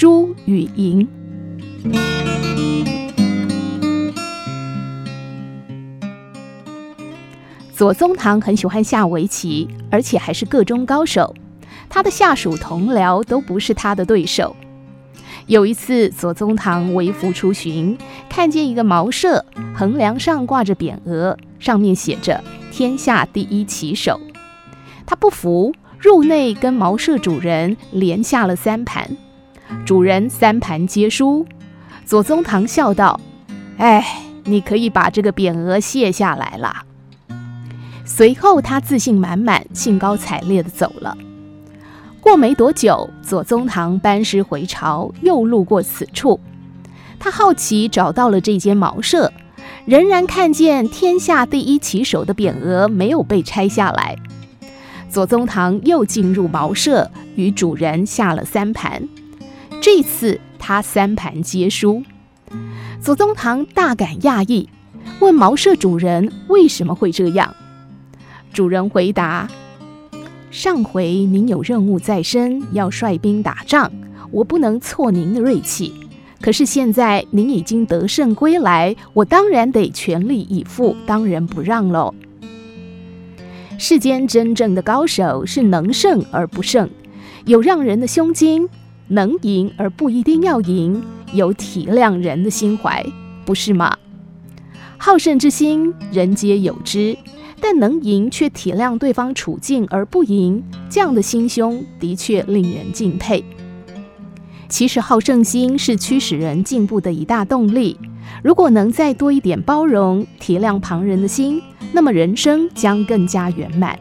输与赢。左宗棠很喜欢下围棋，而且还是个中高手。他的下属同僚都不是他的对手。有一次，左宗棠微服出巡，看见一个茅舍，横梁上挂着匾额，上面写着“天下第一棋手”。他不服，入内跟茅舍主人连下了三盘，主人三盘皆输。左宗棠笑道：“哎，你可以把这个匾额卸下来了。”随后，他自信满满、兴高采烈地走了。过没多久，左宗棠班师回朝，又路过此处。他好奇找到了这间茅舍，仍然看见“天下第一棋手”的匾额没有被拆下来。左宗棠又进入茅舍，与主人下了三盘。这次他三盘皆输。左宗棠大感讶异，问茅舍主人为什么会这样。主人回答：“上回您有任务在身，要率兵打仗，我不能挫您的锐气。可是现在您已经得胜归来，我当然得全力以赴，当仁不让喽。世间真正的高手是能胜而不胜，有让人的胸襟，能赢而不一定要赢，有体谅人的心怀，不是吗？好胜之心，人皆有之。”但能赢却体谅对方处境而不赢，这样的心胸的确令人敬佩。其实好胜心是驱使人进步的一大动力。如果能再多一点包容、体谅旁人的心，那么人生将更加圆满。